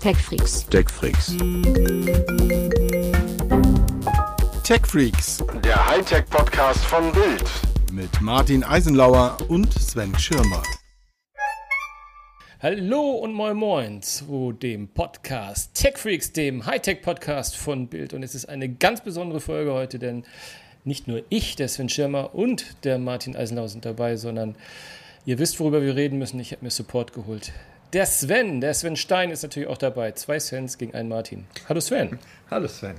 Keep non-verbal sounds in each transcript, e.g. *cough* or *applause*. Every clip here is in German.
TechFreaks. TechFreaks. TechFreaks Der Hightech-Podcast von Bild. mit Martin Eisenlauer und Sven Schirmer. Hallo und moin moin zu dem Podcast TechFreaks, dem Hightech-Podcast von Bild. Und es ist eine ganz besondere Folge heute, denn nicht nur ich, der Sven Schirmer und der Martin Eisenlauer sind dabei, sondern ihr wisst, worüber wir reden müssen. Ich habe mir Support geholt. Der Sven, der Sven Stein ist natürlich auch dabei. Zwei Svens gegen einen Martin. Hallo Sven. Hallo Sven.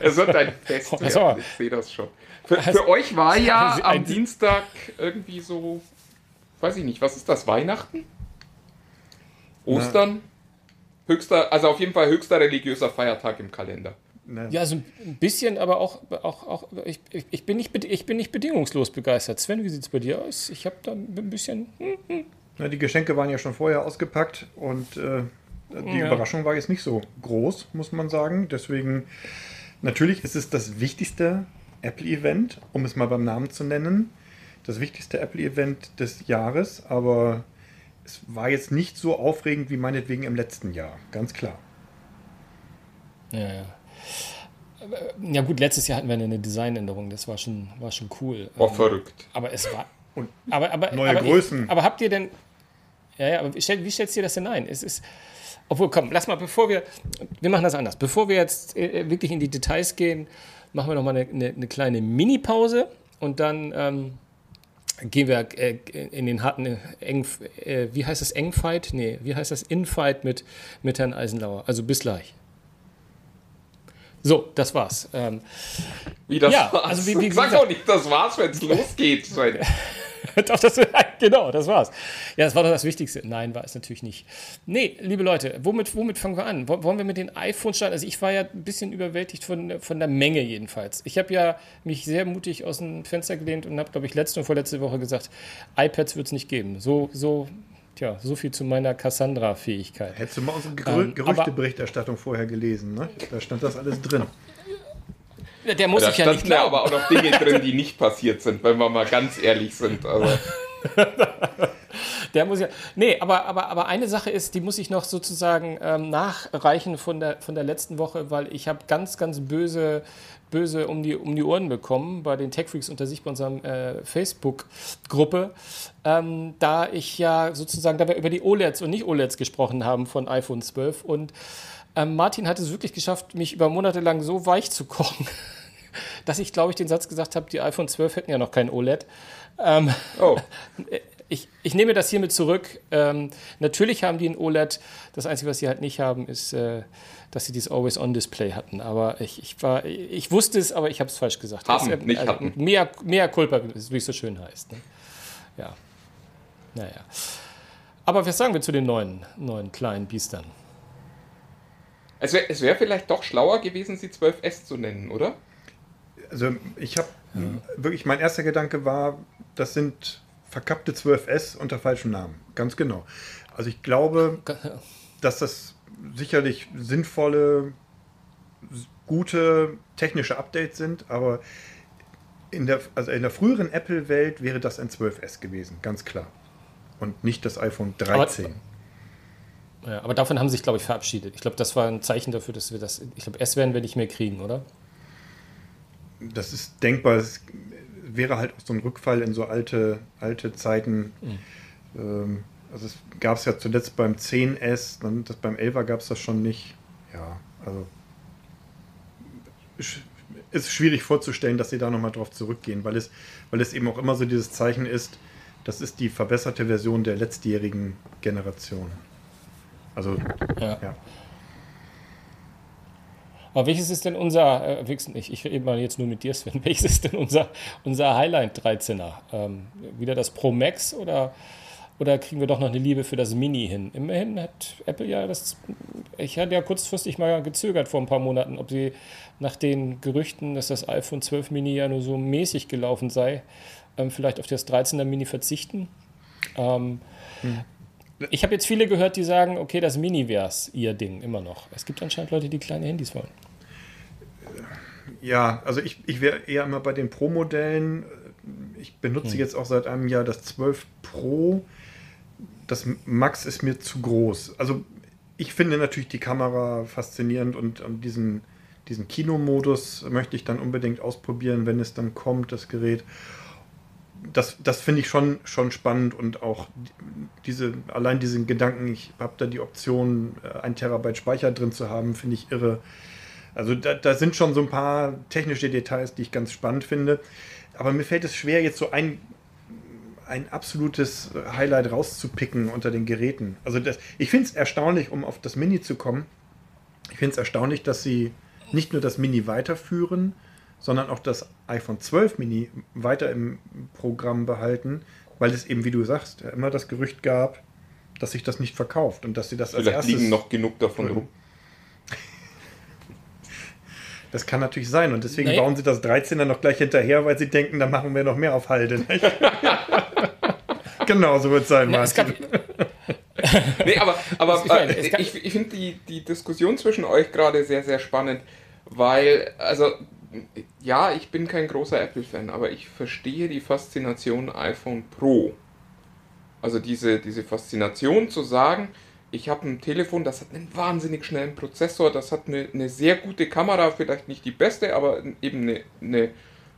Es wird ein Fest. *laughs* So. Ich sehe das schon. Für, Also- für euch war ja am ein- Dienstag irgendwie so, weiß ich nicht, was ist das? Weihnachten? Ostern? Höchster, also auf jeden Fall höchster religiöser Feiertag im Kalender. Na, Ja, so ein bisschen, aber auch, auch, auch ich, ich, bin nicht, ich bin nicht bedingungslos begeistert. Sven, wie sieht es bei dir aus? Ich habe da ein bisschen. Hm, na, die Geschenke waren ja schon vorher ausgepackt und äh, die Ja. Überraschung war jetzt nicht so groß, muss man sagen. Deswegen, natürlich ist es das wichtigste Apple-Event, um es mal beim Namen zu nennen. Das wichtigste Apple-Event des Jahres, aber es war jetzt nicht so aufregend wie meinetwegen im letzten Jahr, ganz klar. Ja, ja. Ja gut, letztes Jahr hatten wir eine Designänderung, das war schon, war schon cool. War verrückt. Aber es war. Und aber, aber, neue aber Größen. Ich, aber habt ihr denn. Ja, ja, aber wie, stell, wie stellst du dir das denn ein? Es ist. Obwohl, komm, lass mal, bevor wir. Wir machen das anders. Bevor wir jetzt äh, wirklich in die Details gehen, machen wir noch mal eine, eine, eine kleine Mini-Pause und dann ähm, gehen wir äh, in den harten, äh, eng, äh, wie heißt das, Engfight? Nee, wie heißt das, Infight mit, mit Herrn Eisenlauer. Also bis gleich. So, das war's. Ähm, Wie das Ja, war's. also wie- wie Sag gesagt- doch nicht, das war's, wenn es *laughs* losgeht. *laughs* Doch, das, *laughs* genau, das war's. Ja, das war doch das Wichtigste. Nein, war es natürlich nicht. Nee, liebe Leute, womit, womit fangen wir an? Wo- Wollen wir mit den iPhones starten? Also ich war ja ein bisschen überwältigt von, von der Menge jedenfalls. Ich habe ja mich sehr mutig aus dem Fenster gelehnt und habe, glaube ich, letzte und vorletzte Woche gesagt, iPads wird es nicht geben. So, so, tja, so viel zu meiner Cassandra-Fähigkeit. Hättest du mal unsere Gerü Ähm, Gerüchteberichterstattung vorher gelesen, ne? Da stand das alles drin. Der muss Da ich ja nicht ja glauben. aber auch noch Dinge drin, die nicht passiert sind, wenn wir mal ganz ehrlich sind. Also, *laughs* Der muss ja. Nee, aber, aber, aber eine Sache ist, die muss ich noch sozusagen ähm, nachreichen von der, von der letzten Woche, weil ich habe ganz, ganz böse, böse um die, um die Ohren bekommen bei den Techfreaks unter sich bei unserem äh, Facebook-Gruppe, ähm, da ich ja sozusagen, da wir über die OLEDs und nicht OLEDs gesprochen haben von iPhone 12 und ähm, Martin hat es wirklich geschafft, mich über Monate lang so weich zu kochen, *laughs* dass ich, glaube ich, den Satz gesagt habe, die iPhone 12 hätten ja noch kein OLED. Ähm, oh, *laughs* ich, ich nehme das hiermit zurück. Ähm, natürlich haben die ein OLED. Das Einzige, was sie halt nicht haben, ist, äh, dass sie dieses Always-On-Display hatten. Aber ich, ich, war, ich wusste es, aber ich habe es falsch gesagt. Haben, das, nicht hatten. Mehr, mehr Culpa, wie es so schön heißt. Ne? Ja. Naja. Aber was sagen wir zu den neuen, neuen kleinen Biestern? es wäre wär vielleicht doch schlauer gewesen, sie 12S zu nennen, oder? Also ich habe wirklich, mein erster Gedanke war, das sind verkappte 12S unter falschem Namen. Ganz genau. Also ich glaube, dass das sicherlich sinnvolle, gute technische Updates sind, aber in der, also in der früheren Apple-Welt wäre das ein 12S gewesen, ganz klar. Und nicht das iPhone 13. Ja, aber davon haben sie sich, glaube ich, verabschiedet. Ich glaube, das war ein Zeichen dafür, dass wir das. Ich glaube, S werden wir nicht mehr kriegen, oder? Das ist denkbar. Es wäre halt auch so ein Rückfall in so alte, alte Zeiten. Ähm, also es gab es ja zuletzt beim 10S, dann das beim 11er gab es das schon nicht. Ja, also ist schwierig vorzustellen, dass sie da nochmal drauf zurückgehen, weil es, weil es eben auch immer so dieses Zeichen ist, das ist die verbesserte Version der letztjährigen Generation. Also, Ja. ja. Aber welches ist denn unser, äh, nicht, ich rede mal jetzt nur mit dir, Sven, *laughs* welches ist denn unser, unser Highlight 13er? Ähm, wieder das Pro Max oder, oder kriegen wir doch noch eine Liebe für das Mini hin? Immerhin hat Apple ja das, ich hatte ja kurzfristig mal gezögert vor ein paar Monaten, ob sie nach den Gerüchten, dass das iPhone 12 Mini ja nur so mäßig gelaufen sei, ähm, vielleicht auf das 13er Mini verzichten. Ähm, Ich habe jetzt viele gehört, die sagen, okay, das Mini wäre ihr Ding immer noch. Es gibt anscheinend Leute, die kleine Handys wollen. Ja, also ich, ich wäre eher immer bei den Pro-Modellen. Ich benutze Hm. jetzt auch seit einem Jahr das 12 Pro. das Max ist mir zu groß. Also ich finde natürlich die Kamera faszinierend und, und diesen, diesen Kinomodus möchte ich dann unbedingt ausprobieren, wenn es dann kommt, das Gerät. Das, das finde ich schon, schon spannend und auch diese, allein diesen Gedanken, ich habe da die Option, äh, ein Terabyte Speicher drin zu haben, finde ich irre. Also da, da sind schon so ein paar technische Details, die ich ganz spannend finde. Aber mir fällt es schwer, jetzt so ein, ein absolutes Highlight rauszupicken unter den Geräten. Also das, ich finde es erstaunlich, um auf das Mini zu kommen. Ich finde es erstaunlich, dass sie nicht nur das Mini weiterführen, sondern auch das iPhone 12 Mini weiter im Programm behalten, weil es eben, wie du sagst, immer das Gerücht gab, dass sich das nicht verkauft und dass sie das Vielleicht als erstes liegen noch genug davon rum. Das kann natürlich sein und deswegen nee. bauen sie das 13er noch gleich hinterher, weil sie denken, da machen wir noch mehr auf Halde. *laughs* genau, so wird es sein, Martin. *laughs* nee, aber, aber äh, ich, ich finde die, die Diskussion zwischen euch gerade sehr, sehr spannend, weil, also, ja, ich bin kein großer Apple-Fan, aber ich verstehe die Faszination iPhone Pro. Also diese, diese Faszination zu sagen, ich habe ein Telefon, das hat einen wahnsinnig schnellen Prozessor, das hat eine, eine sehr gute Kamera, vielleicht nicht die beste, aber eben eine, eine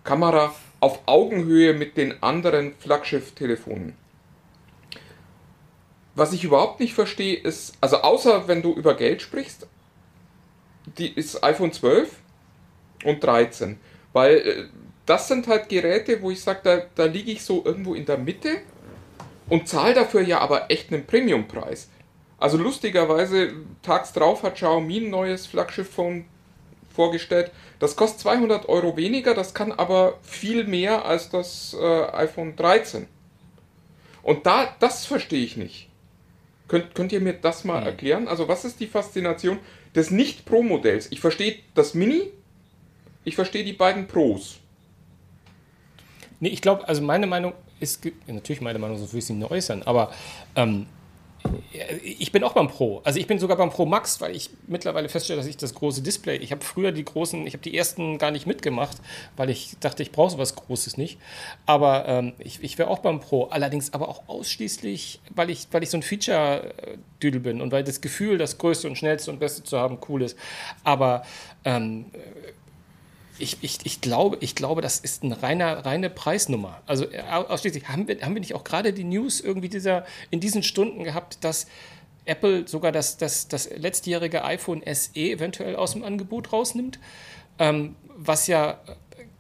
Kamera auf Augenhöhe mit den anderen Flaggschiff-Telefonen. Was ich überhaupt nicht verstehe, ist, also außer wenn du über Geld sprichst, die ist iPhone 12 und 13. Weil äh, das sind halt Geräte, wo ich sage, da, da liege ich so irgendwo in der Mitte und zahle dafür ja aber echt einen Premiumpreis. Also lustigerweise, tags drauf hat Xiaomi ein neues Flaggschiff-Phone vorgestellt. Das kostet 200 Euro weniger, das kann aber viel mehr als das äh, iPhone 13. Und da, das verstehe ich nicht. Könnt, könnt ihr mir das mal hm. erklären? Also was ist die Faszination des Nicht-Pro-Modells? Ich verstehe das Mini, ich verstehe die beiden Pros. Nee, ich glaube, also meine Meinung ist, natürlich meine Meinung, sonst würde ich sie nicht äußern, aber ähm, ich bin auch beim Pro. Also ich bin sogar beim Pro Max, weil ich mittlerweile feststelle, dass ich das große Display, ich habe früher die großen, ich habe die ersten gar nicht mitgemacht, weil ich dachte, ich brauche sowas Großes nicht. Aber ähm, ich, ich wäre auch beim Pro. Allerdings aber auch ausschließlich, weil ich, weil ich so ein Feature-Düdel bin und weil das Gefühl, das Größte und Schnellste und Beste zu haben, cool ist. Aber ähm, ich, ich, ich, glaube, ich glaube, das ist eine reine, reine Preisnummer. Also äh, ausschließlich haben wir, haben wir nicht auch gerade die News irgendwie dieser, in diesen Stunden gehabt, dass Apple sogar das, das, das letztjährige iPhone SE eventuell aus dem Angebot rausnimmt, ähm, was ja,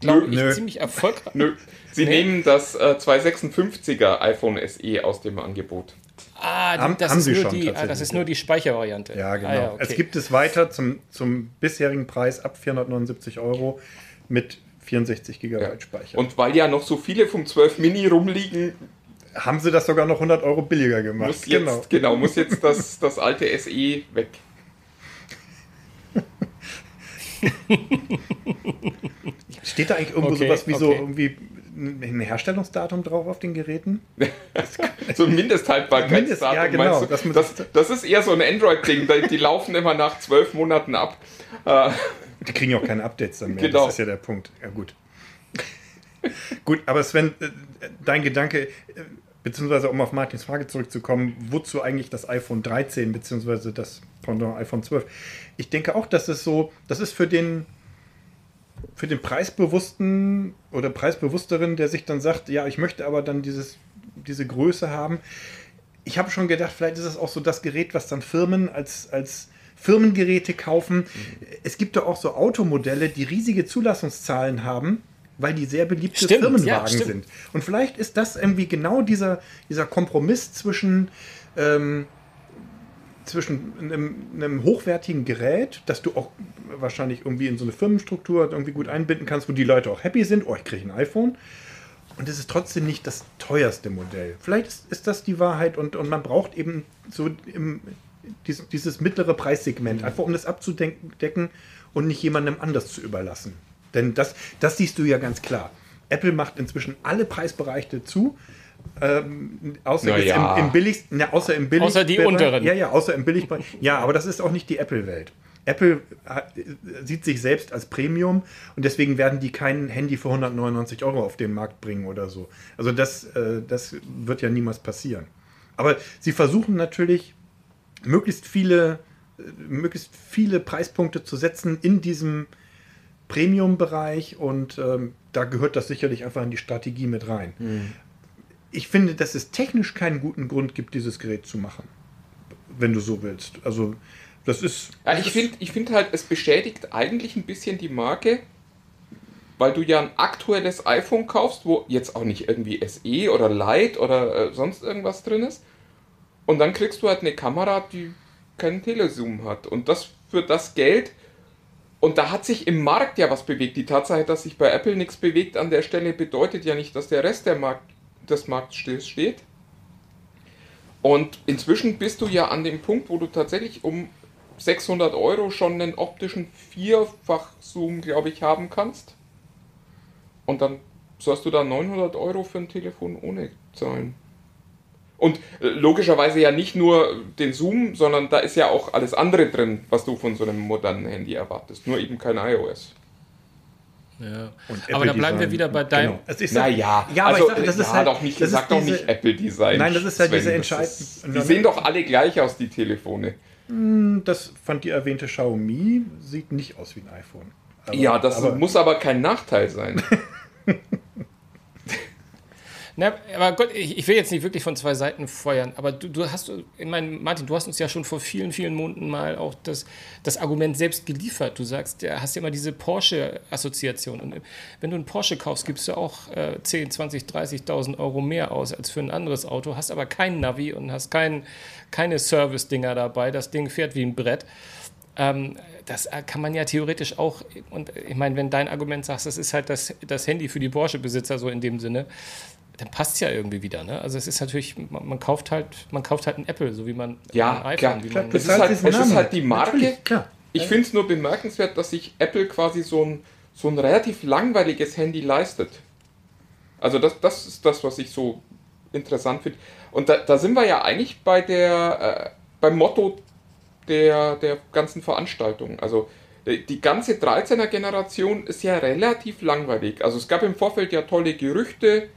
glaube ich, nö. ziemlich erfolgreich ist. Sie nee. nehmen das äh, 256er iPhone SE aus dem Angebot. Ah, haben, das, haben ist Sie schon die, ah, das ist nur die Speichervariante. Ja, genau. Ah, ja, okay. Es gibt es weiter zum, zum bisherigen Preis ab 479 Euro mit 64 GB ja. Speicher. Und weil ja noch so viele vom 12 Mini rumliegen, haben sie das sogar noch 100 Euro billiger gemacht. Muss jetzt, genau. genau, muss jetzt das, das alte SE weg. *laughs* Steht da eigentlich irgendwo okay, sowas wie okay. so irgendwie ein Herstellungsdatum drauf auf den Geräten? *laughs* so ein Mindesthaltbarkeitsdatum. Mindest, ja, genau. Das, das, das, ist eher so ein Android-Ding. Die laufen immer nach zwölf Monaten ab. Äh, die kriegen ja auch keine Updates dann mehr. Genau. Das ist ja der Punkt. Ja, gut. *laughs* gut, aber Sven, äh, dein Gedanke, äh, beziehungsweise um auf Martins Frage zurückzukommen, wozu eigentlich das iPhone 13, beziehungsweise das Pendant iPhone 12? Ich denke auch, dass es so, das ist für den für den Preisbewussten oder Preisbewussteren, der sich dann sagt, ja, ich möchte aber dann dieses, diese Größe haben. Ich habe schon gedacht, vielleicht ist es auch so das Gerät, was dann Firmen als, als Firmengeräte kaufen. Es gibt doch auch so Automodelle, die riesige Zulassungszahlen haben, weil die sehr beliebte stimmt, Firmenwagen ja, sind. Und vielleicht ist das irgendwie genau dieser, dieser Kompromiss zwischen ähm, zwischen einem, einem, hochwertigen Gerät, das du auch wahrscheinlich irgendwie in so eine Firmenstruktur irgendwie gut einbinden kannst, wo die Leute auch happy sind, oh, ich kriege ein iPhone. Und es ist trotzdem nicht das teuerste Modell. Vielleicht ist, ist das die Wahrheit und, und man braucht eben so im, dieses, dieses mittlere Preissegment, einfach um das abzudecken und nicht jemandem anders zu überlassen. Denn das, das siehst du ja ganz klar. Apple macht inzwischen alle Preisbereiche zu ähm, außer, ja. im, im billigsten, ne, außer im billigsten. Außer die unteren. Ja, ja, außer im Billigbereich. Ja, aber das ist auch nicht die Apple-Welt. Apple hat, sieht sich selbst als Premium und deswegen werden die kein Handy für 199 Euro auf den Markt bringen oder so. Also das, äh, das wird ja niemals passieren. Aber sie versuchen natürlich, möglichst viele, äh, möglichst viele Preispunkte zu setzen in diesem Premium-Bereich und ähm, da gehört das sicherlich einfach in die Strategie mit rein. Ich finde, dass es technisch keinen guten Grund gibt, dieses Gerät zu machen, wenn du so willst. Also das ist. Ja, das ich finde ich find halt, es bestätigt eigentlich ein bisschen die Marke, weil du ja ein aktuelles iPhone kaufst, wo jetzt auch nicht irgendwie SE oder Lite oder äh, sonst irgendwas drin ist. Und dann kriegst du halt eine Kamera, die keinen Telezoom hat. Und das für das Geld. Und da hat sich im Markt ja was bewegt. Die Tatsache, dass sich bei Apple nichts bewegt an der Stelle, bedeutet ja nicht, dass der Rest der Markt, des Markts stillsteht. Und inzwischen bist du ja an dem Punkt, wo du tatsächlich um 600 Euro schon einen optischen Vierfach-Zoom, glaube ich, haben kannst. Und dann sollst du da 900 Euro für ein Telefon ohne zahlen. Und äh, logischerweise ja nicht nur den Zoom, sondern da ist ja auch alles andere drin, was du von so einem modernen Handy erwartest. Nur eben kein iOS. Ja. und Aber da Apple bleiben wir wieder bei deinem. Genau. Es ist Naja, ja, aber also, ich sag, das ist ja, halt, doch nicht, das sag ist doch diese, nicht Apple Design. Nein, das ist halt Sven, diese Entscheidung. ist- Die sehen doch alle gleich aus, die Telefone. Das von dir erwähnte Xiaomi sieht nicht aus wie ein iPhone. Aber- ja, das aber, muss aber kein Nachteil sein. *laughs* Na, aber Gott, ich, ich will jetzt nicht wirklich von zwei Seiten feuern, aber du, du hast, ich meine, Martin, du hast uns ja schon vor vielen, vielen Monaten mal auch das, das Argument selbst geliefert. Du sagst, ja, hast ja immer diese Porsche-Assoziation. Und wenn du einen Porsche kaufst, gibst du auch äh, 10, 20, 30.000 Euro mehr aus als für ein anderes Auto, hast aber kein Navi und hast kein, keine Service-Dinger dabei. Das Ding fährt wie ein Brett. Ähm, das äh, kann man ja theoretisch auch, und ich meine, wenn dein Argument sagst, das ist halt das, das Handy für die Porsche-Besitzer, so in dem Sinne, dann passt es ja irgendwie wieder. Ne? Also es ist natürlich, man, man kauft halt, man kauft halt ein Apple, so wie man Ja, ein klar, wie klar, man, Es ist halt, es ist Namen halt die Marke. Ich finde es nur bemerkenswert, dass sich Apple quasi so ein, so ein relativ langweiliges Handy leistet. Also das, das ist das, was ich so interessant finde. Und da, da sind wir ja eigentlich bei der, äh, beim Motto der, der ganzen Veranstaltung. Also äh, die ganze 13er Generation ist ja relativ langweilig. Also es gab im Vorfeld ja tolle Gerüchte,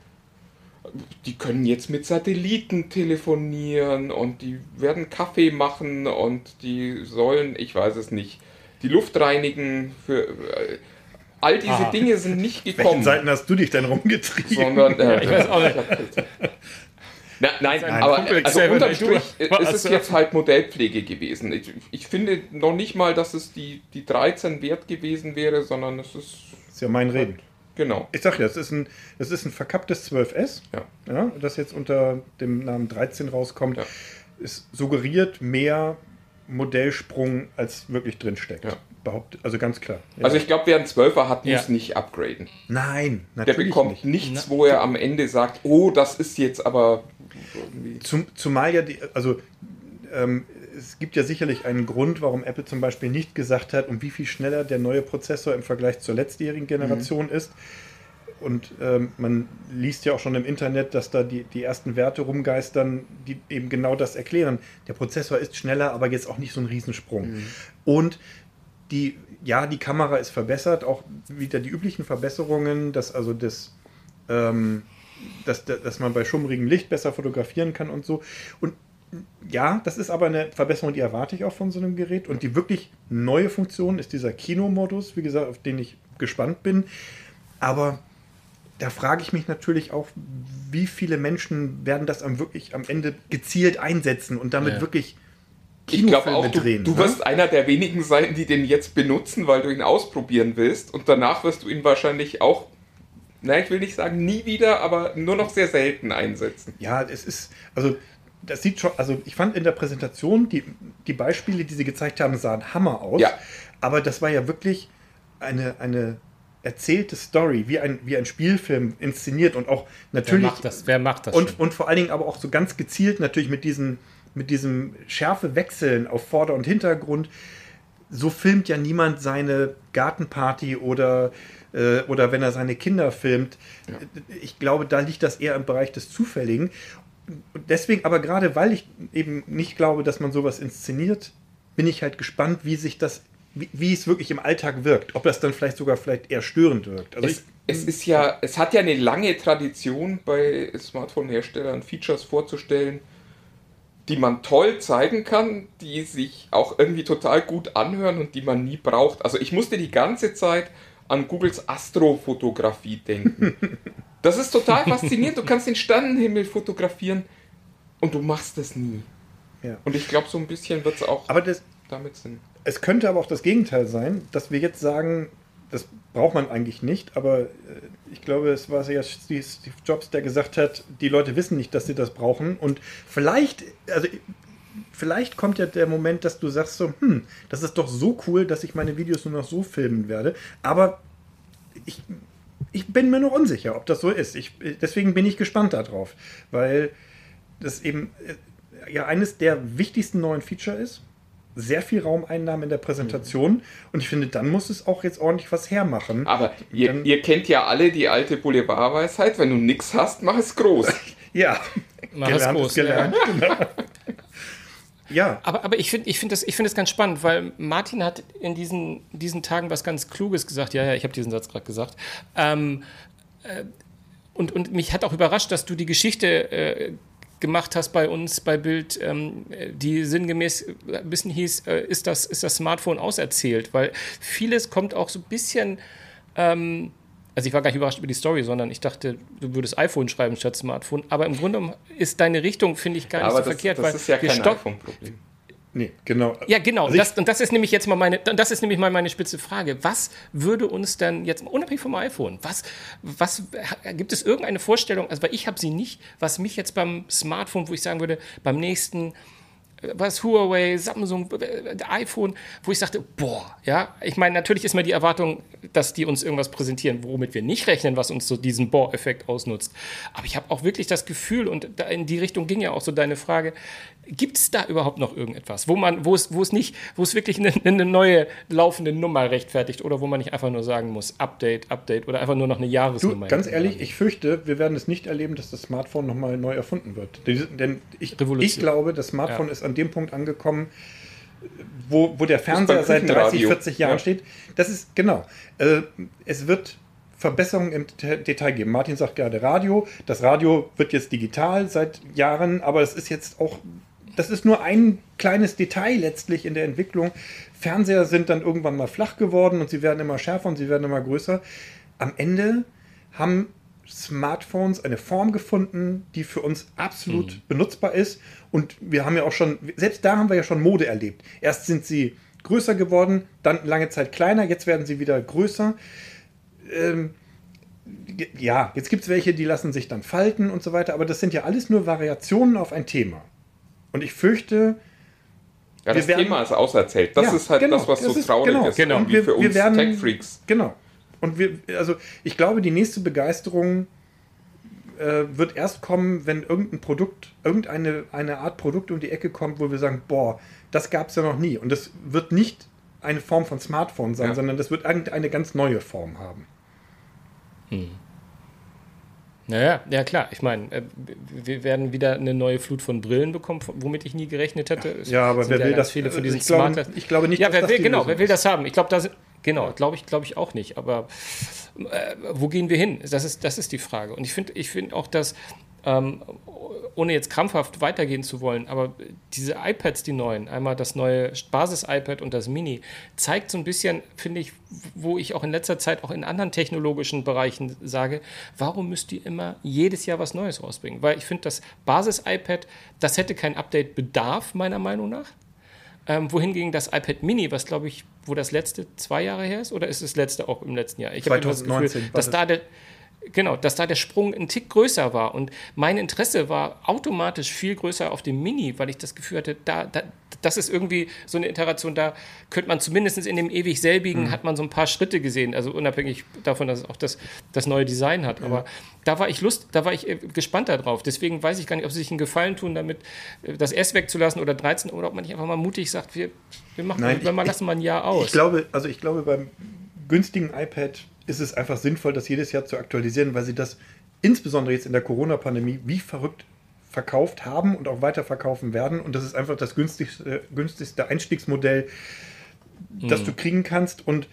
die können jetzt mit Satelliten telefonieren und die werden Kaffee machen und die sollen, ich weiß es nicht, die Luft reinigen. Für, äh, all diese Aha. Dinge sind nicht Welchen gekommen, Seiten hast du dich denn rumgetrieben? sondern äh, ich weiß auch nicht. Na, nein, Sein aber also unterm Strich war ist es jetzt halt Modellpflege gewesen. Ich, ich finde noch nicht mal, dass es die, die 13 wert gewesen wäre, sondern es ist ist ja mein Reden. Genau. Ich sag ja, es ist ein, es ist ein verkapptes 12S, Ja. ja, das jetzt unter dem Namen 13 rauskommt. Ja. Es suggeriert mehr Modellsprung, als wirklich drin steckt. Ja. Behauptet, also ganz klar. Ja. Also ich glaube, wer einen 12er hat, muss Ja. nicht upgraden. Nein, Der natürlich bekommt nicht. nichts, wo er am Ende sagt, oh, das ist jetzt aber irgendwie. Zum, zumal ja die, also ähm, es gibt ja sicherlich einen Grund, warum Apple zum Beispiel nicht gesagt hat, um wie viel schneller der neue Prozessor im Vergleich zur letztjährigen Generation ist. Und ähm, man liest ja auch schon im Internet, dass da die, die ersten Werte rumgeistern, die eben genau das erklären. Der Prozessor ist schneller, aber jetzt auch nicht so ein Riesensprung. Und die, ja, die Kamera ist verbessert, auch wieder die üblichen Verbesserungen, dass also das, ähm, dass, dass man bei schummrigem Licht besser fotografieren kann und so. Und ja, das ist aber eine Verbesserung, die erwarte ich auch von so einem Gerät. Und die wirklich neue Funktion ist dieser Kinomodus, wie gesagt, auf den ich gespannt bin. Aber da frage ich mich natürlich auch, wie viele Menschen werden das am wirklich am Ende gezielt einsetzen und damit Ja. wirklich Ich glaube auch, du, drehen. du ne? wirst einer der wenigen sein, die den jetzt benutzen, weil du ihn ausprobieren willst. Und danach wirst du ihn wahrscheinlich auch, na, ich will nicht sagen nie wieder, aber nur noch sehr selten einsetzen. Ja, es ist, also das sieht schon, also ich fand in der Präsentation, die, die Beispiele, die sie gezeigt haben, sahen Hammer aus. Ja. Aber das war ja wirklich eine, eine erzählte Story, wie ein, wie ein Spielfilm inszeniert und auch wer natürlich. macht das? Wer macht das? und, schon? und vor allen Dingen aber auch so ganz gezielt natürlich mit diesen, mit diesem schärfe Wechseln auf Vorder- und Hintergrund. So filmt ja niemand seine Gartenparty oder, äh, oder wenn er seine Kinder filmt. Ich glaube, da liegt das eher im Bereich des Zufälligen. Deswegen, aber gerade weil ich eben nicht glaube, dass man sowas inszeniert, bin ich halt gespannt, wie sich das, wie, wie es wirklich im Alltag wirkt. Ob das dann vielleicht sogar vielleicht eher störend wirkt. Also Es, es ist ja, es hat ja eine lange Tradition bei Smartphone-Herstellern, Features vorzustellen, die man toll zeigen kann, die sich auch irgendwie total gut anhören und die man nie braucht. Also ich musste die ganze Zeit an Googles Astrofotografie denken. *laughs* Das ist total faszinierend. Du kannst den Sternenhimmel fotografieren und du machst es nie. Ja. Und ich glaube, so ein bisschen wird es auch Aber das, damit Sinn. es könnte aber auch das Gegenteil sein, dass wir jetzt sagen, das braucht man eigentlich nicht, aber äh, ich glaube, es war ja Steve Steve Jobs, der gesagt hat, die Leute wissen nicht, dass sie das brauchen und vielleicht, also vielleicht kommt ja der Moment, dass du sagst so, hm, das ist doch so cool, dass ich meine Videos nur noch so filmen werde, aber ich, ich bin mir noch unsicher, ob das so ist. Ich, deswegen bin ich gespannt darauf, weil das eben äh, ja eines der wichtigsten neuen Feature ist. Sehr viel Raumeinnahmen in der Präsentation und ich finde, dann muss es auch jetzt ordentlich was hermachen. Aber ihr, Dann- ihr kennt ja alle die alte Boulevardweisheit, wenn du nichts hast, mach es groß. *laughs* Ja, Mach es gelernt groß, ist gelernt. Genau. Ja, Aber, aber ich finde ich find das, find das ganz spannend, weil Martin hat in diesen, diesen Tagen was ganz Kluges gesagt. Ja, ja, ich habe diesen Satz gerade gesagt. Ähm, äh, und, und mich hat auch überrascht, dass du die Geschichte äh, gemacht hast bei uns bei Bild, ähm, die sinngemäß ein bisschen hieß, äh, ist, das, ist das Smartphone auserzählt? Weil vieles kommt auch so ein bisschen. Ähm, also ich war gar nicht überrascht über die Story, sondern ich dachte, du würdest iPhone schreiben statt Smartphone. Aber im Grunde genommen ist deine Richtung, finde ich, gar nicht Aber so das, verkehrt. das weil ist ja kein iPhone-Problem. nee, genau. ja, genau. Also das, und das ist nämlich jetzt mal meine, das ist nämlich mal meine spitze Frage. Was würde uns denn jetzt, unabhängig vom iPhone, was, was gibt es irgendeine Vorstellung, also weil ich habe sie nicht, was mich jetzt beim Smartphone, wo ich sagen würde, beim nächsten äh, was Huawei, Samsung, iPhone, wo ich sagte, boah, ja, ich meine, natürlich ist mir die Erwartung, dass die uns irgendwas präsentieren, womit wir nicht rechnen, was uns so diesen Bohr-Effekt ausnutzt. Aber ich habe auch wirklich das Gefühl, und in die Richtung ging ja auch so deine Frage, gibt es da überhaupt noch irgendetwas, wo man, wo es, wo es nicht, wo es wirklich eine, eine neue laufende Nummer rechtfertigt oder wo man nicht einfach nur sagen muss, Update, Update oder einfach nur noch eine Du, Jahresnummer. ganz hinten ehrlich, ich fürchte, wir werden es nicht erleben, dass das Smartphone nochmal neu erfunden wird. Denn ich, ich glaube, das Smartphone Ja. ist an dem Punkt angekommen, wo, wo der Fernseher seit 30, Küchenradio. 40 Jahren Ja. steht. Das ist, genau. Äh, es wird Verbesserungen im Deta- Detail geben. Martin sagt gerade Radio. Das Radio wird jetzt digital seit Jahren, aber es ist jetzt auch, das ist nur ein kleines Detail letztlich in der Entwicklung. Fernseher sind dann irgendwann mal flach geworden und sie werden immer schärfer und sie werden immer größer. Am Ende haben Smartphones eine Form gefunden, die für uns absolut benutzbar ist. Und wir haben ja auch schon, selbst da haben wir ja schon Mode erlebt. Erst sind sie größer geworden, dann lange Zeit kleiner, jetzt werden sie wieder größer. Ähm, ja, jetzt gibt es welche, die lassen sich dann falten und so weiter, aber das sind ja alles nur Variationen auf ein Thema. Und ich fürchte, Ja, das werden- Thema ist auserzählt. Das Ja, ist halt genau, das, was das so ist- traurig genau, ist. genau. Irgendwie Wir- für wir uns werden- Tech-Freaks. Genau. Und wir, also ich glaube, die nächste Begeisterung äh, wird erst kommen, wenn irgendein Produkt, irgendeine eine Art Produkt um die Ecke kommt, wo wir sagen, boah, das gab es ja noch nie. Und das wird nicht eine Form von Smartphone sein, Ja. sondern das wird irgendeine ganz neue Form haben. Naja, ja klar. Ich meine, äh, wir werden wieder eine neue Flut von Brillen bekommen, womit ich nie gerechnet hätte. Es Ja, aber wer will das- Viele von also diesen ich glaube- ich glaube nicht, Ja, dass wer das will, genau, wer will das haben? Ich glaube, da sind, genau, glaube ich, glaube ich auch nicht. Aber äh, wo gehen wir hin? Das ist, das ist die Frage. Und ich finde, ich finde auch, dass ähm, ohne jetzt krampfhaft weitergehen zu wollen, aber diese iPads, die neuen, einmal das neue Basis-iPad und das Mini, zeigt so ein bisschen, finde ich, wo ich auch in letzter Zeit auch in anderen technologischen Bereichen sage, warum müsst ihr immer jedes Jahr was Neues rausbringen? Weil ich finde, das Basis-iPad, das hätte kein Update-Bedarf, meiner Meinung nach. Ähm, wohingegen das iPad Mini, was glaube ich, wo das letzte zwei Jahre her ist, oder ist das letzte auch im letzten Jahr? Ich habe das 2019 Gefühl, dass das. da der, genau, dass da der Sprung ein Tick größer war. Und mein Interesse war automatisch viel größer auf dem Mini, weil ich das Gefühl hatte, da, da, das ist irgendwie so eine Iteration, da könnte man zumindest in dem ewig selbigen, Mhm. hat man so ein paar Schritte gesehen, also unabhängig davon, dass es auch das, das neue Design hat. Aber da war ich Lust, da war ich äh, gespannt darauf. Deswegen weiß ich gar nicht, ob sie sich einen Gefallen tun, damit äh, das S wegzulassen oder 13 oder ob man nicht einfach mal mutig sagt, wir, wir machen Nein, wir mal ich- lassen mal ein Jahr aus. Ich glaube, also ich glaube, beim günstigen iPad ist es einfach sinnvoll, das jedes Jahr zu aktualisieren, weil sie das insbesondere jetzt in der Corona-Pandemie wie verrückt verkauft haben und auch weiter verkaufen werden. Und das ist einfach das günstigste, günstigste Einstiegsmodell, das du kriegen kannst. Und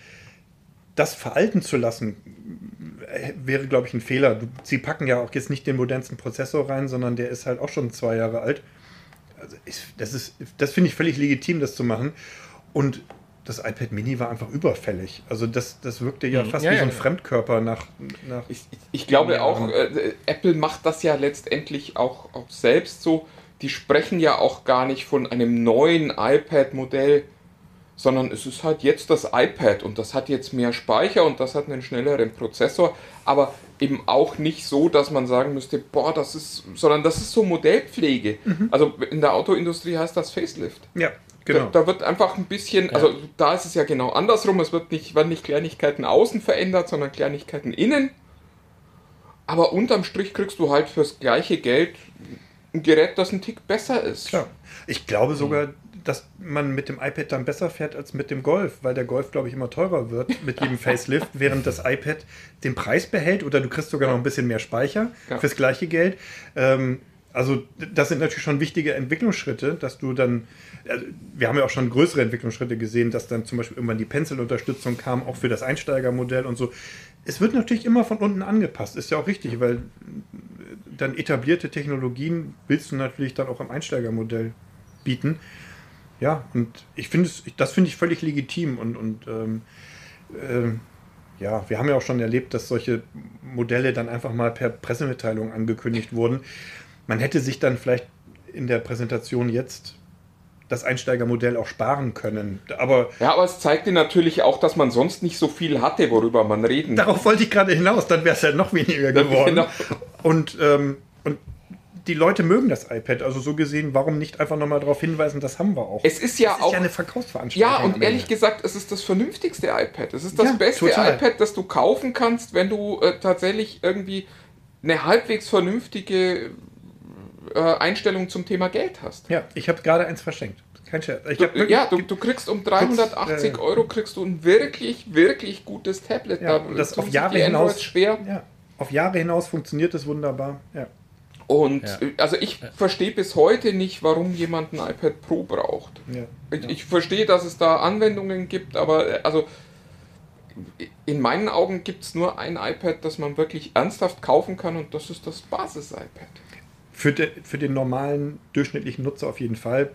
das veralten zu lassen, äh, wäre, glaube ich, ein Fehler. Sie packen ja auch jetzt nicht den modernsten Prozessor rein, sondern der ist halt auch schon zwei Jahre alt. Also ich, das ist, das finde ich völlig legitim, das zu machen. Und das iPad Mini war einfach überfällig. Also das, das wirkte ja Mhm. fast Ja, wie ja, so ein ja. Fremdkörper nach, nach Ich, ich, ich glaube auch, äh, Apple macht das ja letztendlich auch, auch selbst so. Die sprechen ja auch gar nicht von einem neuen iPad-Modell, sondern es ist halt jetzt das iPad und das hat jetzt mehr Speicher und das hat einen schnelleren Prozessor, aber eben auch nicht so, dass man sagen müsste, boah, das ist, sondern das ist so Modellpflege. Also in der Autoindustrie heißt das Facelift. Ja, genau. Da, da wird einfach ein bisschen, also da ist es ja genau andersrum. Es wird nicht, werden nicht Kleinigkeiten außen verändert, sondern Kleinigkeiten innen. Aber unterm Strich kriegst du halt fürs gleiche Geld ein Gerät, das ein Tick besser ist. Klar. Ich glaube sogar, dass man mit dem iPad dann besser fährt als mit dem Golf, weil der Golf, glaube ich, immer teurer wird mit jedem *laughs* Facelift, während das iPad den Preis behält oder du kriegst sogar noch ein bisschen mehr Speicher Ja. fürs gleiche Geld. Ähm, also das sind natürlich schon wichtige Entwicklungsschritte, dass du dann, also wir haben ja auch schon größere Entwicklungsschritte gesehen, dass dann zum Beispiel irgendwann die Pencil-Unterstützung kam, auch für das Einsteigermodell und so. Es wird natürlich immer von unten angepasst, ist ja auch richtig, weil dann etablierte Technologien willst du natürlich dann auch im Einsteigermodell bieten. Ja, und ich finde es, das finde ich völlig legitim und, und ähm, ähm, ja, wir haben ja auch schon erlebt, dass solche Modelle dann einfach mal per Pressemitteilung angekündigt wurden. Man hätte sich dann vielleicht in der Präsentation jetzt das Einsteigermodell auch sparen können. Aber Ja, aber es zeigt dir natürlich auch, dass man sonst nicht so viel hatte, worüber man reden darauf wollte ich gerade hinaus, dann wäre es ja noch weniger *laughs* geworden. Genau. Und, ähm, und die Leute mögen das iPad, also so gesehen, warum nicht einfach nochmal darauf hinweisen, das haben wir auch. Es ist ja Das ist auch. ja eine Verkaufsveranstaltung. Ja, und ehrlich gesagt, es ist das vernünftigste iPad. Es ist das Ja, beste total. iPad, das du kaufen kannst, wenn du äh, tatsächlich irgendwie eine halbwegs vernünftige äh, Einstellung zum Thema Geld hast. Ja, ich habe gerade eins verschenkt. Kein Scherz. Ich Du, ja, du, du kriegst um 380 äh, Euro kriegst du ein wirklich, wirklich gutes Tablet. ja, Da und das auf Jahre hinaus schwer. Ja, auf Jahre hinaus funktioniert es wunderbar. Ja. Und Ja. äh, also ich verstehe bis heute nicht, warum jemand ein iPad Pro braucht. Ja. Ich, ich verstehe, dass es da Anwendungen gibt, aber äh, also in meinen Augen gibt es nur ein iPad, das man wirklich ernsthaft kaufen kann und das ist das Basis-iPad. Für, de, für den normalen, durchschnittlichen Nutzer auf jeden Fall.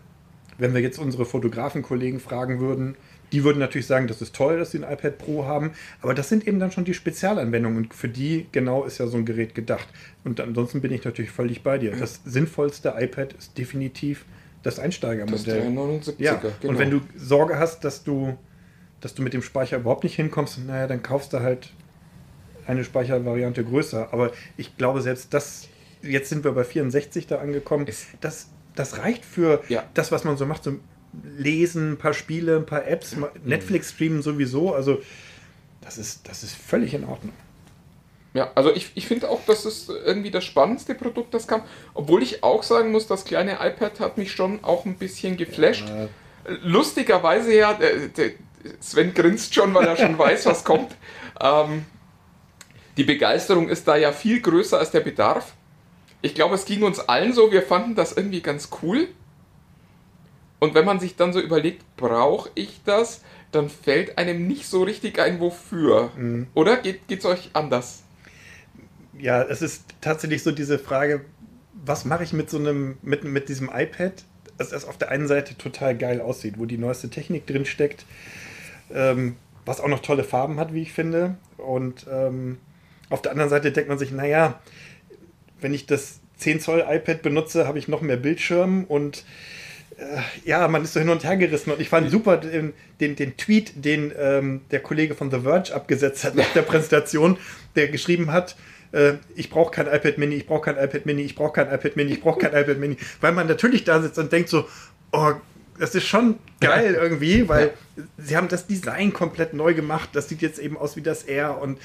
Wenn wir jetzt unsere Fotografenkollegen fragen würden, die würden natürlich sagen, das ist toll, dass sie ein iPad Pro haben, aber das sind eben dann schon die Spezialanwendungen und für die genau ist ja so ein Gerät gedacht. Und ansonsten bin ich natürlich völlig bei dir. Das sinnvollste iPad ist definitiv das Das Einsteigermodell. 379er, Ja, genau. und wenn du Sorge hast, dass du, dass du mit dem Speicher überhaupt nicht hinkommst, naja, dann kaufst du halt eine Speichervariante größer. Aber ich glaube, selbst das, jetzt sind wir bei 64 da angekommen, das, das reicht für Ja. das, was man so macht, so lesen, ein paar Spiele, ein paar Apps, mal- Netflix streamen sowieso. Also das ist, das ist völlig in Ordnung. Ja, also ich, ich finde auch, das ist irgendwie das spannendste Produkt, das kam. Obwohl ich auch sagen muss, das kleine iPad hat mich schon auch ein bisschen geflasht. Lustigerweise ja, der, der Sven grinst schon, weil er schon *laughs* weiß, was kommt. Ähm, die Begeisterung ist da ja viel größer als der Bedarf. Ich glaube, es ging uns allen so, wir fanden das irgendwie ganz cool. Und wenn man sich dann so überlegt, brauche ich das, dann fällt einem nicht so richtig ein, wofür. Oder geht es euch anders? Ja, es ist tatsächlich so diese Frage, was mache ich mit so einem, mit, mit diesem iPad, das das auf der einen Seite total geil aussieht, wo die neueste Technik drin steckt, ähm, was auch noch tolle Farben hat, wie ich finde. Und ähm, auf der anderen Seite denkt man sich, naja, wenn ich das 10 Zoll iPad benutze, habe ich noch mehr Bildschirm und äh, ja, man ist so hin und her gerissen. Und ich fand super den, den, den Tweet, den ähm, der Kollege von The Verge abgesetzt hat nach der Präsentation, der geschrieben hat, äh, ich brauche kein iPad Mini, ich brauche kein iPad Mini, ich brauche kein iPad Mini, ich brauche kein iPad Mini. *laughs* Weil man natürlich da sitzt und denkt so, oh, das ist schon geil irgendwie, weil sie haben das Design komplett neu gemacht. Das sieht jetzt eben aus wie das R und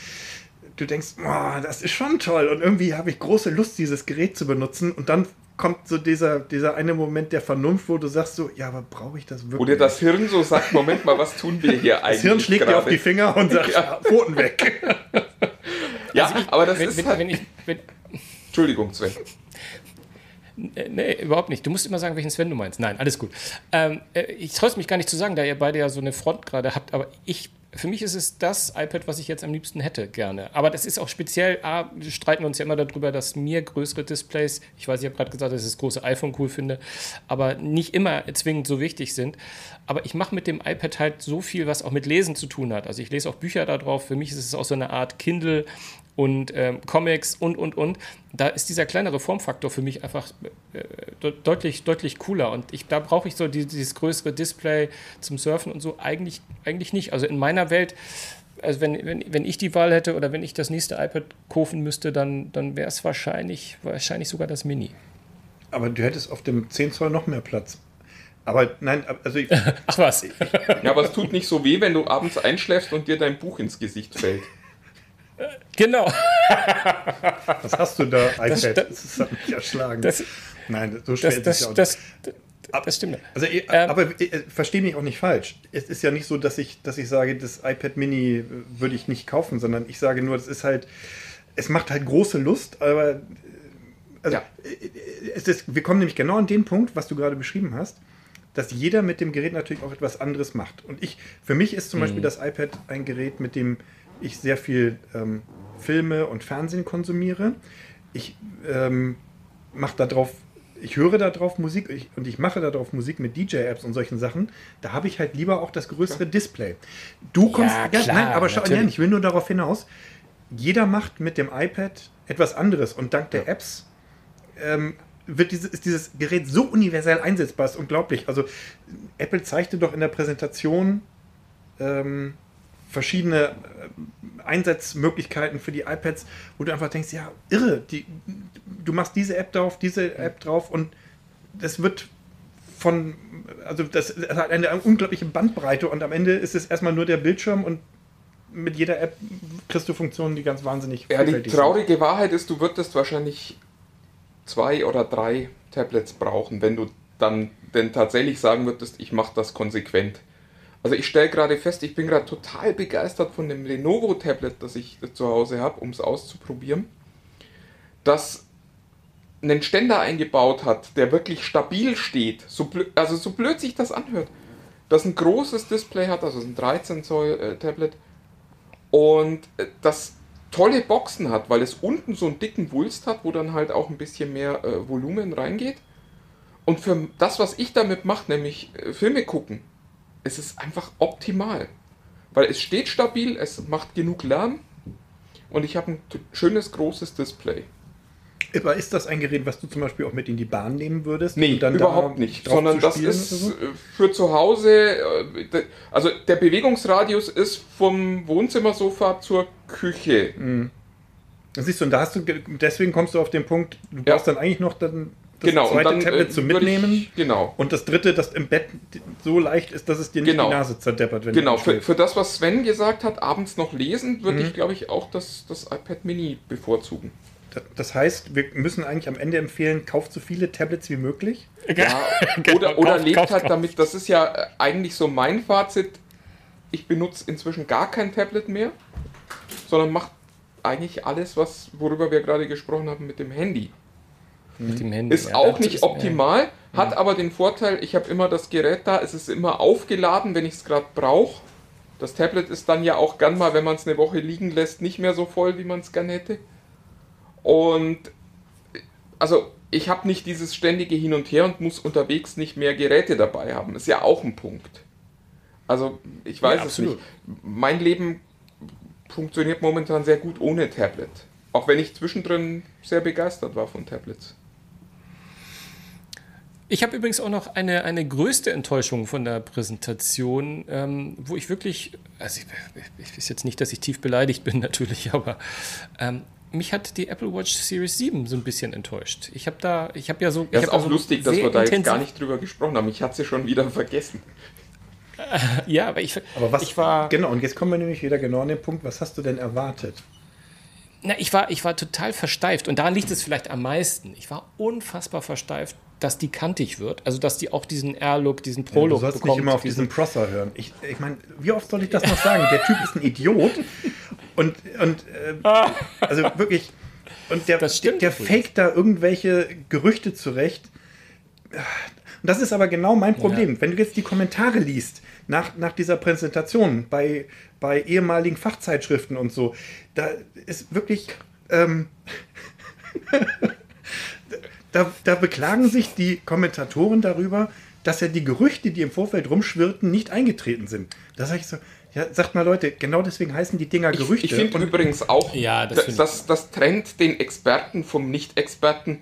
du denkst, oh, das ist schon toll. Und irgendwie habe ich große Lust, dieses Gerät zu benutzen. Und dann kommt so dieser, dieser eine Moment der Vernunft, wo du sagst so, ja, aber brauche ich das wirklich? Wo dir das Hirn so sagt, Moment mal, was tun wir hier eigentlich? *laughs* das Hirn schlägt dir auf gerade? die Finger und sagt, *laughs* Ja. Pfoten weg. *laughs* Ja, aber das Wenn, ist wenn, halt... wenn ich, wenn, Entschuldigung, Sven. Nee, überhaupt nicht. Du musst immer sagen, welchen Sven du meinst. Nein, alles gut. Ähm, äh, ich traue es mich gar nicht zu sagen, da ihr beide ja so eine Front gerade habt, aber ich für mich ist es das iPad, was ich jetzt am liebsten hätte, gerne. Aber das ist auch speziell, A, wir streiten uns ja immer darüber, dass mir größere Displays, ich weiß, ich habe gerade gesagt, dass ich das große iPhone cool finde, aber nicht immer zwingend so wichtig sind. Aber ich mache mit dem iPad halt so viel, was auch mit Lesen zu tun hat. Also ich lese auch Bücher darauf. Für mich ist es auch so eine Art Kindle und ähm, Comics und, und, und. Da ist dieser kleinere Formfaktor für mich einfach äh, de deutlich, deutlich cooler. Und ich, da brauche ich so die, dieses größere Display zum Surfen und so eigentlich, eigentlich nicht. Also in meiner Welt, also wenn, wenn, wenn ich die Wahl hätte oder wenn ich das nächste iPad kaufen müsste, dann, dann wäre es wahrscheinlich, wahrscheinlich sogar das Mini. Aber du hättest auf dem 10 Zoll noch mehr Platz. Aber nein, also ich, *laughs* Ach was. Ja, aber es tut nicht so weh, wenn du abends einschläfst und dir dein Buch ins Gesicht fällt. Genau. was hast du da, iPad? Das- Das, hat mich erschlagen. Das, nein, so schwer das, ist das, auch das, nicht. das, das stimmt. Also, Ähm, aber äh, verstehe mich auch nicht falsch. Es ist ja nicht so, dass ich, dass ich sage, das iPad Mini äh, würde ich nicht kaufen, sondern ich sage nur, es ist halt, es macht halt große Lust, aber äh, also, Ja. es ist, wir kommen nämlich genau an den Punkt, was du gerade beschrieben hast, dass jeder mit dem Gerät natürlich auch etwas anderes macht. Und ich, für mich ist zum Beispiel das iPad ein Gerät, mit dem ich sehr viel ähm, Filme und Fernsehen konsumiere. Ich ähm, mache darauf, ich höre darauf Musik ich, und ich mache darauf Musik mit DJ-Apps und solchen Sachen. Da habe ich halt lieber auch das größere Display. Du kommst, Ja, ja, klar, nein, aber schau, nein, ich will nur darauf hinaus. Jeder macht mit dem iPad etwas anderes und dank der Apps ähm, wird diese, ist dieses Gerät so universell einsetzbar, ist unglaublich. Also Apple zeigte doch in der Präsentation ähm, verschiedene äh, Einsatzmöglichkeiten für die iPads, wo du einfach denkst, ja, irre, die, du machst diese App drauf, diese App drauf und das wird von, also das hat eine unglaubliche Bandbreite und am Ende ist es erstmal nur der Bildschirm und mit jeder App kriegst du Funktionen, die ganz wahnsinnig Ja, die vielfältig sind. traurige Wahrheit ist, du würdest wahrscheinlich zwei oder drei Tablets brauchen, wenn du dann denn tatsächlich sagen würdest, ich mache das konsequent. Also ich stelle gerade fest, ich bin gerade total begeistert von dem Lenovo-Tablet, das ich zu Hause habe, um es auszuprobieren, das einen Ständer eingebaut hat, der wirklich stabil steht, so also so blöd sich das anhört, das ein großes Display hat, also ein 13 Zoll äh, Tablet und äh, das tolle Boxen hat, weil es unten so einen dicken Wulst hat, wo dann halt auch ein bisschen mehr äh, Volumen reingeht. Und für das, was ich damit mache, nämlich äh, Filme gucken, es ist einfach optimal. Weil es steht stabil, es macht genug Lärm und ich habe ein schönes großes Display. Aber ist das ein Gerät, was du zum Beispiel auch mit in die Bahn nehmen würdest? Nee, dann überhaupt nicht. Sondern das ist so? für zu Hause, äh, also der Bewegungsradius ist vom Wohnzimmersofa zur Küche. Das siehst du, und da hast du, ge- deswegen kommst du auf den Punkt, du Ja. brauchst dann eigentlich noch dann das Genau, und zweite dann, Tablet äh, zum würde ich- Mitnehmen. genau. Und das dritte, das im Bett so leicht ist, dass es dir nicht Genau. die Nase zerdeppert, wenn Genau, du für, für das, was Sven gesagt hat, abends noch lesen, würde Mhm. ich, glaube ich, auch das, das iPad Mini bevorzugen. Das- Das heißt, wir müssen eigentlich am Ende empfehlen, kauft so viele Tablets wie möglich. Ja, *laughs* Genau, oder oder kauft, lebt kauft, halt kauft. damit, das ist ja äh, eigentlich so mein Fazit, ich benutze inzwischen gar kein Tablet mehr, sondern mache eigentlich alles, was, worüber wir gerade gesprochen haben mit dem Handy. Mit dem Handy. Ist ja, auch nicht ist- optimal, hat aber den Vorteil, ich habe immer das Gerät da, es ist immer aufgeladen, wenn ich es gerade brauche. Das Tablet ist dann ja auch gern mal, wenn man es eine Woche liegen lässt, nicht mehr so voll, wie man es gern hätte. Und also ich habe nicht dieses ständige Hin und Her und muss unterwegs nicht mehr Geräte dabei haben. Ist ja auch ein Punkt. Also ich weiß Ja, es nicht. Mein Leben funktioniert momentan sehr gut ohne Tablet. Auch wenn ich zwischendrin sehr begeistert war von Tablets. Ich habe übrigens auch noch eine, eine größte Enttäuschung von der Präsentation, ähm, wo ich wirklich, also ich, ich weiß jetzt nicht, dass ich tief beleidigt bin *laughs* natürlich, aber ähm, mich hat die Apple Watch Series 7 so ein bisschen enttäuscht. Ich habe da, ich habe ja so, ich Das ist auch so lustig, dass wir da jetzt gar nicht drüber gesprochen haben. Ich hatte sie schon wieder vergessen. *laughs* Ja, aber ich, Aber was, ich war, genau, und jetzt kommen wir nämlich wieder genau an den Punkt, was hast du denn erwartet? Na, ich war, ich war total versteift und daran liegt es vielleicht am meisten. Ich war unfassbar versteift, dass die kantig wird, also dass die auch diesen R-Look, diesen Du Pro-Look sollst bekommt. nicht immer auf diesen Prosser hören. Ich, ich meine, wie oft soll ich das noch sagen? Der Typ ist ein Idiot. Und, und äh, also wirklich, und der, der übrigens. faked da irgendwelche Gerüchte zurecht. Und das ist aber genau mein Problem. Ja. Wenn du jetzt die Kommentare liest nach, nach dieser Präsentation bei, bei ehemaligen Fachzeitschriften und so, da ist wirklich. Ähm, *laughs* da, da beklagen sich die Kommentatoren darüber, dass ja die Gerüchte, die im Vorfeld rumschwirrten, nicht eingetreten sind. Da sage ich so, ja, sagt mal Leute, genau deswegen heißen die Dinger Gerüchte. Ich, ich finde übrigens auch, ja, das, das, das, das trennt den Experten vom Nicht-Experten,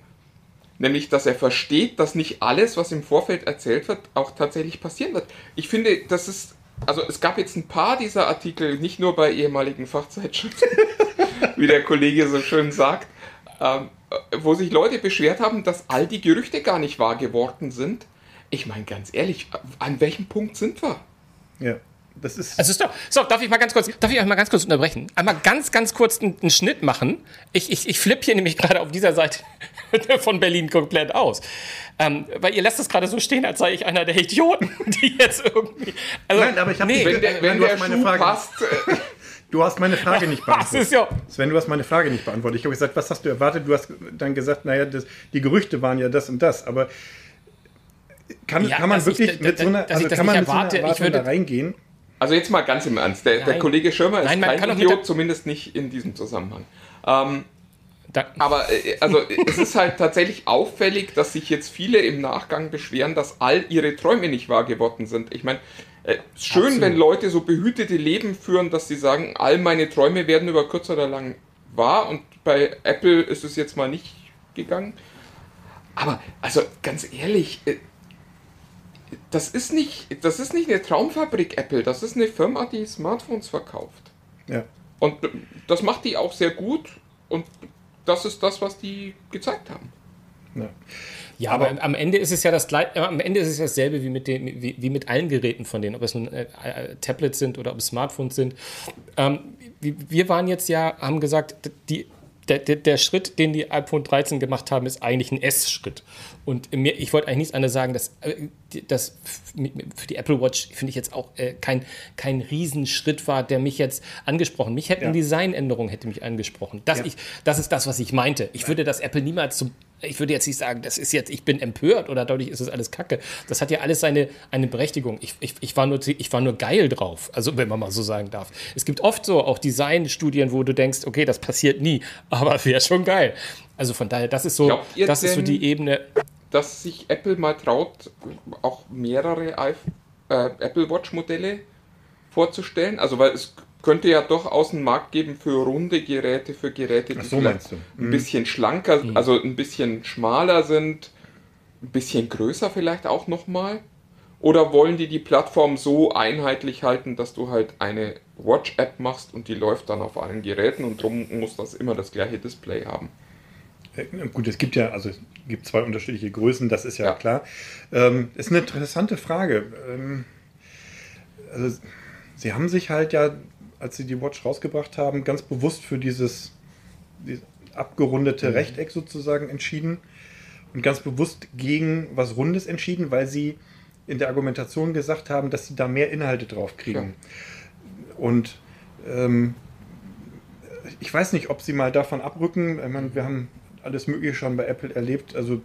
nämlich dass er versteht, dass nicht alles, was im Vorfeld erzählt wird, auch tatsächlich passieren wird. Ich finde, das ist, also es gab jetzt ein paar dieser Artikel, nicht nur bei ehemaligen Fachzeitschriften, *laughs* wie der Kollege so schön sagt, ähm, wo sich Leute beschwert haben, dass all die Gerüchte gar nicht wahr geworden sind. Ich meine, ganz ehrlich, an welchem Punkt sind wir? Ja. Das ist also stopp, stopp, darf ich mal ganz kurz, darf ich euch mal ganz kurz unterbrechen? Einmal ganz, ganz kurz einen, einen Schnitt machen. Ich, ich, ich flippe hier nämlich gerade auf dieser Seite *laughs* von Berlin komplett aus. Ähm, weil ihr lasst es gerade so stehen, als sei ich einer der Idioten, *laughs* die jetzt irgendwie. Also, Nein, aber ich habe nee, wenn der, wenn der meine Frage passt. Du hast meine Frage nicht *laughs* beantwortet. Ja Sven, du hast meine Frage nicht beantwortet. Ich habe gesagt, was hast du erwartet? Du hast dann gesagt, naja, das, die Gerüchte waren ja das und das. Aber kann, ja, kann man wirklich ich, mit so einer, also kann man mit erwarte, so einer Erwartung da reingehen? Also jetzt mal ganz im Ernst. Der, der Kollege Schirmer ist Nein, kein Idiot, zumindest nicht in diesem Zusammenhang. Ähm, aber äh, also es ist halt tatsächlich auffällig, dass sich jetzt viele im Nachgang beschweren, dass all ihre Träume nicht wahr geworden sind. Ich meine, äh, schön, Absolut. wenn Leute so behütete Leben führen, dass sie sagen, all meine Träume werden über kurz oder lang wahr und bei Apple ist es jetzt mal nicht gegangen. Aber also ganz ehrlich, äh, das ist nicht, das ist nicht eine Traumfabrik Apple, das ist eine Firma, die Smartphones verkauft. Ja. Und das macht die auch sehr gut und das ist das, was die gezeigt haben. Ja. Ja, aber, aber, am Ende ist es ja das äh, am Ende ist es dasselbe wie mit den, wie, wie mit allen Geräten von denen, ob es nun äh, äh, Tablets sind oder ob es Smartphones sind. Ähm, wir waren jetzt ja, haben gesagt, die der, der, der, Schritt, den die iPhone 13 gemacht haben, ist eigentlich ein S-Schritt. Und mir, ich wollte eigentlich nichts anderes sagen, dass, äh, dass für die Apple Watch finde ich jetzt auch äh, kein, kein Riesenschritt war, der mich jetzt angesprochen. Mich hätte ja. eine Designänderung hätte mich angesprochen. Das, ja. ich, das ist das, was ich meinte. Ich würde das Apple niemals zum ich würde jetzt nicht sagen, das ist jetzt, ich bin empört oder dadurch ist es alles Kacke. Das hat ja alles seine eine Berechtigung. Ich, ich, ich, war nur, ich war nur geil drauf, also wenn man mal so sagen darf. Es gibt oft so auch Designstudien, wo du denkst, okay, das passiert nie, aber *laughs* wäre schon geil. Also von daher, das ist so, das ist so die Ebene. Dass sich Apple mal traut, auch mehrere äh, Apple Watch Modelle vorzustellen. Also weil es könnte ja durchaus einen Markt geben für runde Geräte, für Geräte, die so ein mhm. bisschen schlanker, mhm. also ein bisschen schmaler sind, ein bisschen größer vielleicht auch nochmal. Oder wollen die die Plattform so einheitlich halten, dass du halt eine Watch-App machst und die läuft dann auf allen Geräten und drum muss das immer das gleiche Display haben? Äh, gut, es gibt ja, also es gibt zwei unterschiedliche Größen, das ist ja, ja. klar. Ähm, ist eine interessante Frage. Ähm, also, sie haben sich halt ja als sie die Watch rausgebracht haben, ganz bewusst für dieses, dieses abgerundete mhm. Rechteck sozusagen entschieden und ganz bewusst gegen was Rundes entschieden, weil sie in der Argumentation gesagt haben, dass sie da mehr Inhalte drauf kriegen. Ja. Und ähm, ich weiß nicht, ob sie mal davon abrücken. Ich meine, wir haben alles Mögliche schon bei Apple erlebt. Also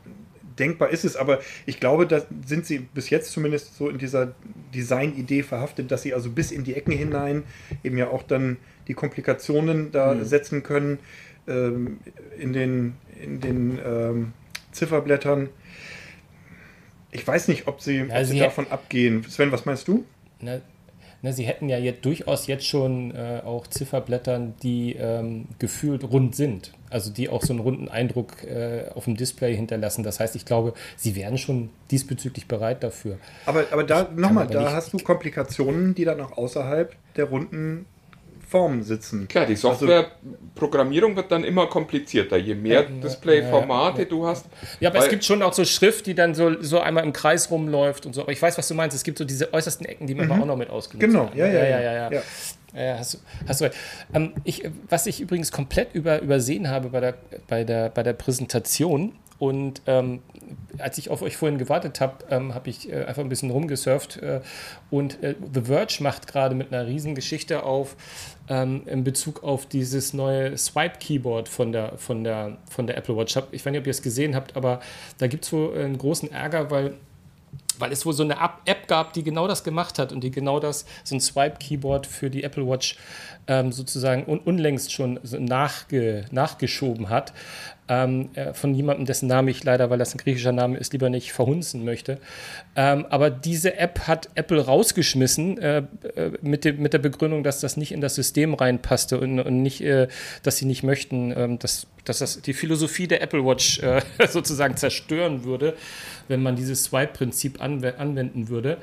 denkbar ist es, aber ich glaube, da sind sie bis jetzt zumindest so in dieser Design-Idee verhaftet, dass sie also bis in die Ecken hinein eben ja auch dann die Komplikationen da mhm. setzen können ähm, in den, in den ähm, Zifferblättern. Ich weiß nicht, ob sie, ja, ob sie, davon abgehen. Sven, was meinst du? Na, na, sie hätten ja jetzt durchaus jetzt schon äh, auch Zifferblättern, die ähm, gefühlt rund sind also die auch so einen runden Eindruck äh, auf dem Display hinterlassen. Das heißt, ich glaube, sie wären schon diesbezüglich bereit dafür. Aber, aber da nochmal, da hast du Komplikationen, die dann auch außerhalb der runden Form sitzen. Klar, die also Softwareprogrammierung wird dann immer komplizierter, je mehr Displayformate ja, ja, du hast. Ja, aber es gibt schon auch so Schrift, die dann so, so einmal im Kreis rumläuft und so. Aber ich weiß, was du meinst. Es gibt so diese äußersten Ecken, die man mhm. aber auch noch mit ausgenutzt genau. Genau, ja, ja, ja. ja, ja. Ja, hast, hast du recht. Ähm, ich, was ich übrigens komplett über, übersehen habe bei der, bei, der, bei der Präsentation und ähm, als ich auf euch vorhin gewartet habe, ähm, habe ich äh, einfach ein bisschen rumgesurft äh, und äh, The Verge macht gerade mit einer riesen Geschichte auf ähm, in Bezug auf dieses neue Swipe-Keyboard von der, von, der, von der Apple Watch. Ich weiß nicht, ob ihr es gesehen habt, aber da gibt es so einen großen Ärger, weil weil es wohl so eine App gab, die genau das gemacht hat und die genau das, so ein Swipe-Keyboard für die Apple Watch ähm, sozusagen un unlängst schon nachge nachgeschoben hat. Ähm, äh, von jemandem, dessen Name ich leider, weil das ein griechischer Name ist, lieber nicht verhunzen möchte. Ähm, aber diese App hat Apple rausgeschmissen äh, äh, mit, dem, mit der Begründung, dass das nicht in das System reinpasste und, und nicht, äh, dass sie nicht möchten, ähm, dass, dass das die Philosophie der Apple Watch äh, *laughs* sozusagen zerstören würde, wenn man dieses Swipe-Prinzip anw anwenden würde.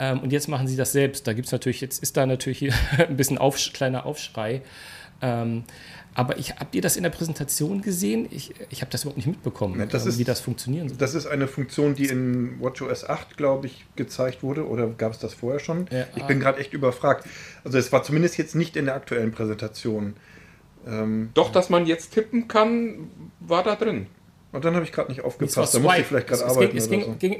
Ähm, und jetzt machen sie das selbst. Da gibt es natürlich, jetzt ist da natürlich *laughs* ein bisschen auf, kleiner Aufschrei. Ähm, aber ich, habt ihr das in der Präsentation gesehen? Ich, ich habe das überhaupt nicht mitbekommen, Ja, das ähm, ist- wie das funktionieren soll. Das ist eine Funktion, die in WatchOS 8, glaube ich, gezeigt wurde. Oder gab es das vorher schon? Ja, ich ah. bin gerade echt überfragt. Also es war zumindest jetzt nicht in der aktuellen Präsentation. Ähm, Doch, dass man jetzt tippen kann, war da drin. Und dann habe ich gerade nicht Es aufgepasst. Da musste ich vielleicht gerade es, arbeiten es, oder ging, so. es, ging,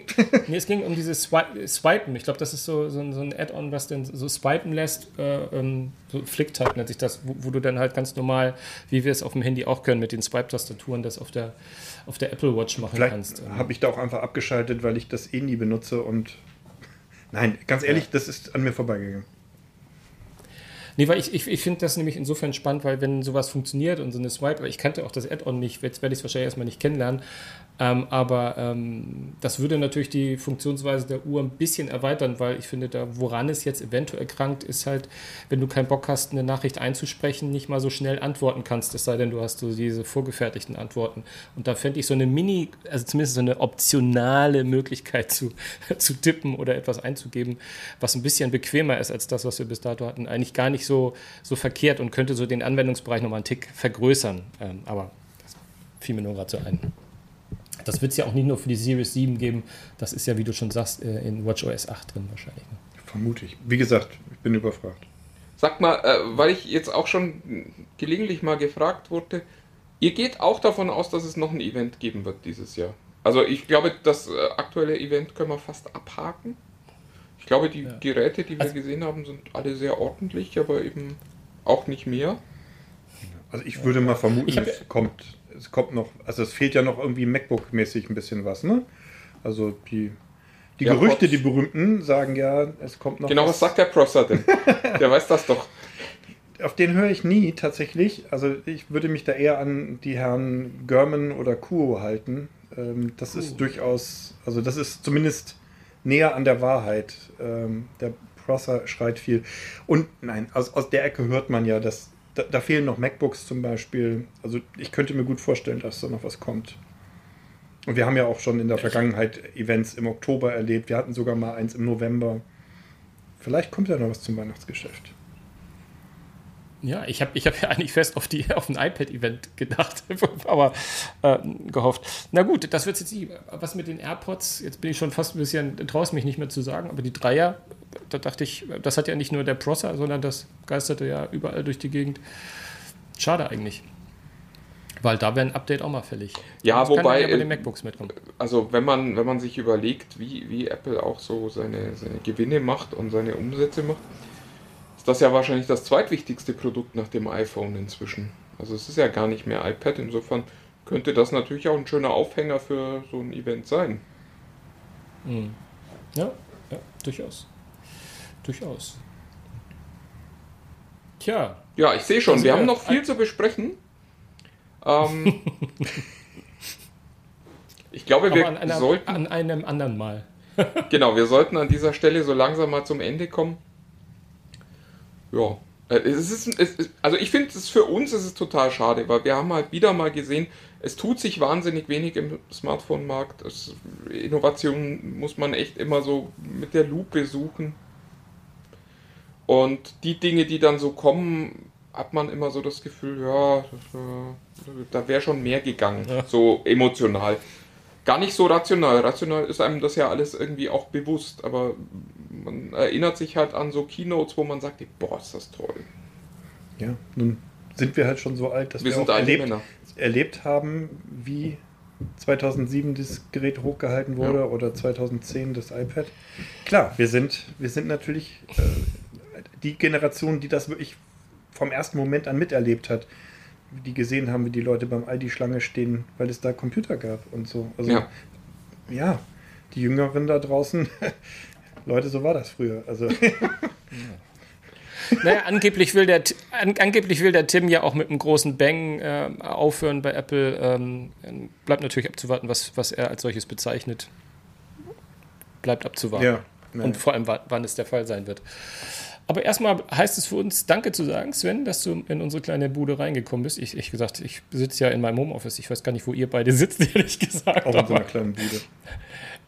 nee, es ging um dieses Swi- Swipen. Ich glaube, das ist so, so, ein- so ein Add-on, was dann so swipen lässt. Äh, ähm, so Flicktype nennt sich das, wo, wo du dann halt ganz normal, wie wir es auf dem Handy auch können, mit den Swipe-Tastaturen, das auf der, auf der Apple Watch machen Vielleicht kannst. Ähm, habe ich da auch einfach abgeschaltet, weil ich das eh nie benutze und. Nein, ganz ehrlich, das ist an mir vorbeigegangen. Nee, weil ich, ich, ich finde das nämlich insofern spannend, weil wenn sowas funktioniert und so eine Swipe, ich kannte auch das Add-on nicht, jetzt werde ich es wahrscheinlich erstmal nicht kennenlernen, ähm, aber ähm, das würde natürlich die Funktionsweise der Uhr ein bisschen erweitern, weil ich finde, da woran es jetzt eventuell krankt, ist halt, wenn du keinen Bock hast, eine Nachricht einzusprechen, nicht mal so schnell antworten kannst, es sei denn, du hast so diese vorgefertigten Antworten. Und da fände ich so eine Mini, also zumindest so eine optionale Möglichkeit zu, *laughs* zu tippen oder etwas einzugeben, was ein bisschen bequemer ist als das, was wir bis dato hatten, eigentlich gar nicht so, so verkehrt und könnte so den Anwendungsbereich nochmal einen Tick vergrößern. Ähm, aber das fiel mir nur gerade so ein. Das wird es ja auch nicht nur für die Series 7 geben, das ist ja, wie du schon sagst, äh, in WatchOS 8 drin wahrscheinlich. ne? Vermute ich. Wie gesagt, ich bin überfragt. Sag mal, äh, weil ich jetzt auch schon gelegentlich mal gefragt wurde, ihr geht auch davon aus, dass es noch ein Event geben wird dieses Jahr. Also ich glaube, das äh, aktuelle Event können wir fast abhaken. Ich glaube, die Geräte, die wir Also- gesehen haben, sind alle sehr ordentlich, aber eben auch nicht mehr. Also ich würde mal vermuten, hab- es kommt, es kommt noch, also es fehlt ja noch irgendwie MacBook-mäßig ein bisschen was, ne? Also die, die Ja, Gerüchte, Pods. die berühmten, sagen ja, es kommt noch Genau, was sagt der Prosser denn? *laughs* der weiß das doch. Auf den höre ich nie tatsächlich. Also ich würde mich da eher an die Herren Görman oder Kuo halten. Ähm, das ist durchaus, also das ist zumindest näher an der Wahrheit. Ähm, der Prosser schreit viel. Und nein, aus, aus der Ecke hört man ja, dass da, da fehlen noch MacBooks zum Beispiel. Also ich könnte mir gut vorstellen, dass da noch was kommt. Und wir haben ja auch schon in der Vergangenheit Events im Oktober erlebt. Wir hatten sogar mal eins im November. Vielleicht kommt ja noch was zum Weihnachtsgeschäft. Ja, ich habe ich hab ja eigentlich fest auf, die, auf ein iPad-Event gedacht, *laughs* aber äh, gehofft. Na gut, das wird jetzt nie. Was mit den AirPods, jetzt bin ich schon fast ein bisschen, traue es mich nicht mehr zu sagen, aber die Dreier, da dachte ich, das hat ja nicht nur der Prosser, sondern das geisterte ja überall durch die Gegend. Schade eigentlich. Weil da wäre ein Update auch mal fällig. Ja, Das kann wobei, ja bei äh, den MacBooks mitkommen. Also wenn man, wenn man sich überlegt, wie, wie Apple auch so seine, seine Gewinne macht und seine Umsätze macht, das ja wahrscheinlich das zweitwichtigste Produkt nach dem iPhone inzwischen. Also es ist ja gar nicht mehr iPad, insofern könnte das natürlich auch ein schöner Aufhänger für so ein Event sein. Mhm. Ja, ja, durchaus. Durchaus. Tja, Ja, ich sehe schon, Also, wir haben noch viel zu besprechen. Ähm, *laughs* ich glaube, wir an, einer, sollten an einem anderen Mal. Genau, wir sollten an dieser Stelle so langsam mal zum Ende kommen. Ja, äh, es ist, es ist, also ich finde es für uns ist es total schade, weil wir haben halt wieder mal gesehen, es tut sich wahnsinnig wenig im Smartphone-Markt. Es- Innovation muss man echt immer so mit der Lupe suchen. Und die Dinge, die dann so kommen, hat man immer so das Gefühl, ja, äh, da wäre schon mehr gegangen, so emotional. Gar nicht so rational. Rational ist einem das ja alles irgendwie auch bewusst, aber man erinnert sich halt an so Keynotes, wo man sagt, boah, ist das toll. Ja, nun sind wir halt schon so alt, dass Wir wir, auch erlebt, erlebt haben, wie 2007 das Gerät hochgehalten wurde Ja. oder 2010 das iPad. Klar, wir sind, wir sind natürlich äh, die Generation, die das wirklich vom ersten Moment an miterlebt hat. Die gesehen haben, wie die Leute beim Aldi-Schlange stehen, weil es da Computer gab und so. Also, Ja. ja, die Jüngeren da draußen, *laughs* Leute, so war das früher. Also *laughs* Naja, angeblich will, der, an, angeblich will der Tim ja auch mit einem großen Bang äh, aufhören bei Apple. Ähm, bleibt natürlich abzuwarten, was, was er als solches bezeichnet. Bleibt abzuwarten. ja. Und vor allem, wa- wann es der Fall sein wird. Aber erstmal heißt es für uns Danke zu sagen, Sven, dass du in unsere kleine Bude reingekommen bist. Ich, ich gesagt, ich sitze ja in meinem Homeoffice. Ich weiß gar nicht, wo ihr beide sitzt, *laughs* ehrlich gesagt. auch in so einer kleinen Bude.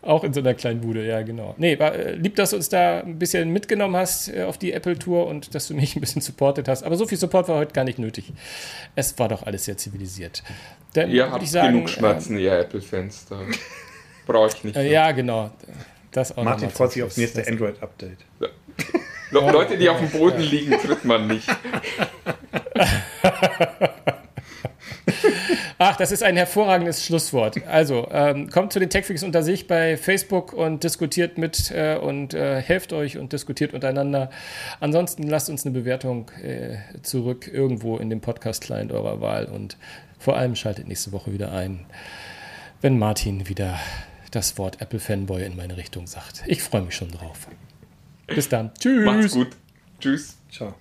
auch in so einer kleinen Bude, ja, genau. Nee, war äh, lieb, dass du uns da ein bisschen mitgenommen hast äh, auf die Apple-Tour und dass du mich ein bisschen supportet hast. Aber so viel Support war heute gar nicht nötig. Es war doch alles sehr zivilisiert. Dann Ihr habt ich sagen, genug Schmerzen, ihr Apple-Fans. Da brauche ich nicht. Äh, äh, ja, genau. Das auch Martin freut sich aufs nächste Android-Update. Le Leute, die auf dem Boden liegen, tritt man nicht. *laughs* Ach, das ist ein hervorragendes Schlusswort. Also, ähm, kommt zu den Techfreaks unter sich bei Facebook und diskutiert mit äh, und äh, helft euch und diskutiert untereinander. Ansonsten lasst uns eine Bewertung äh, zurück irgendwo in dem Podcast-Client eurer Wahl und vor allem schaltet nächste Woche wieder ein, wenn Martin wieder das Wort Apple Fanboy in meine Richtung sagt. Ich freue mich schon drauf. Bis dann. Tschüss. Macht's gut. Tschüss. Ciao.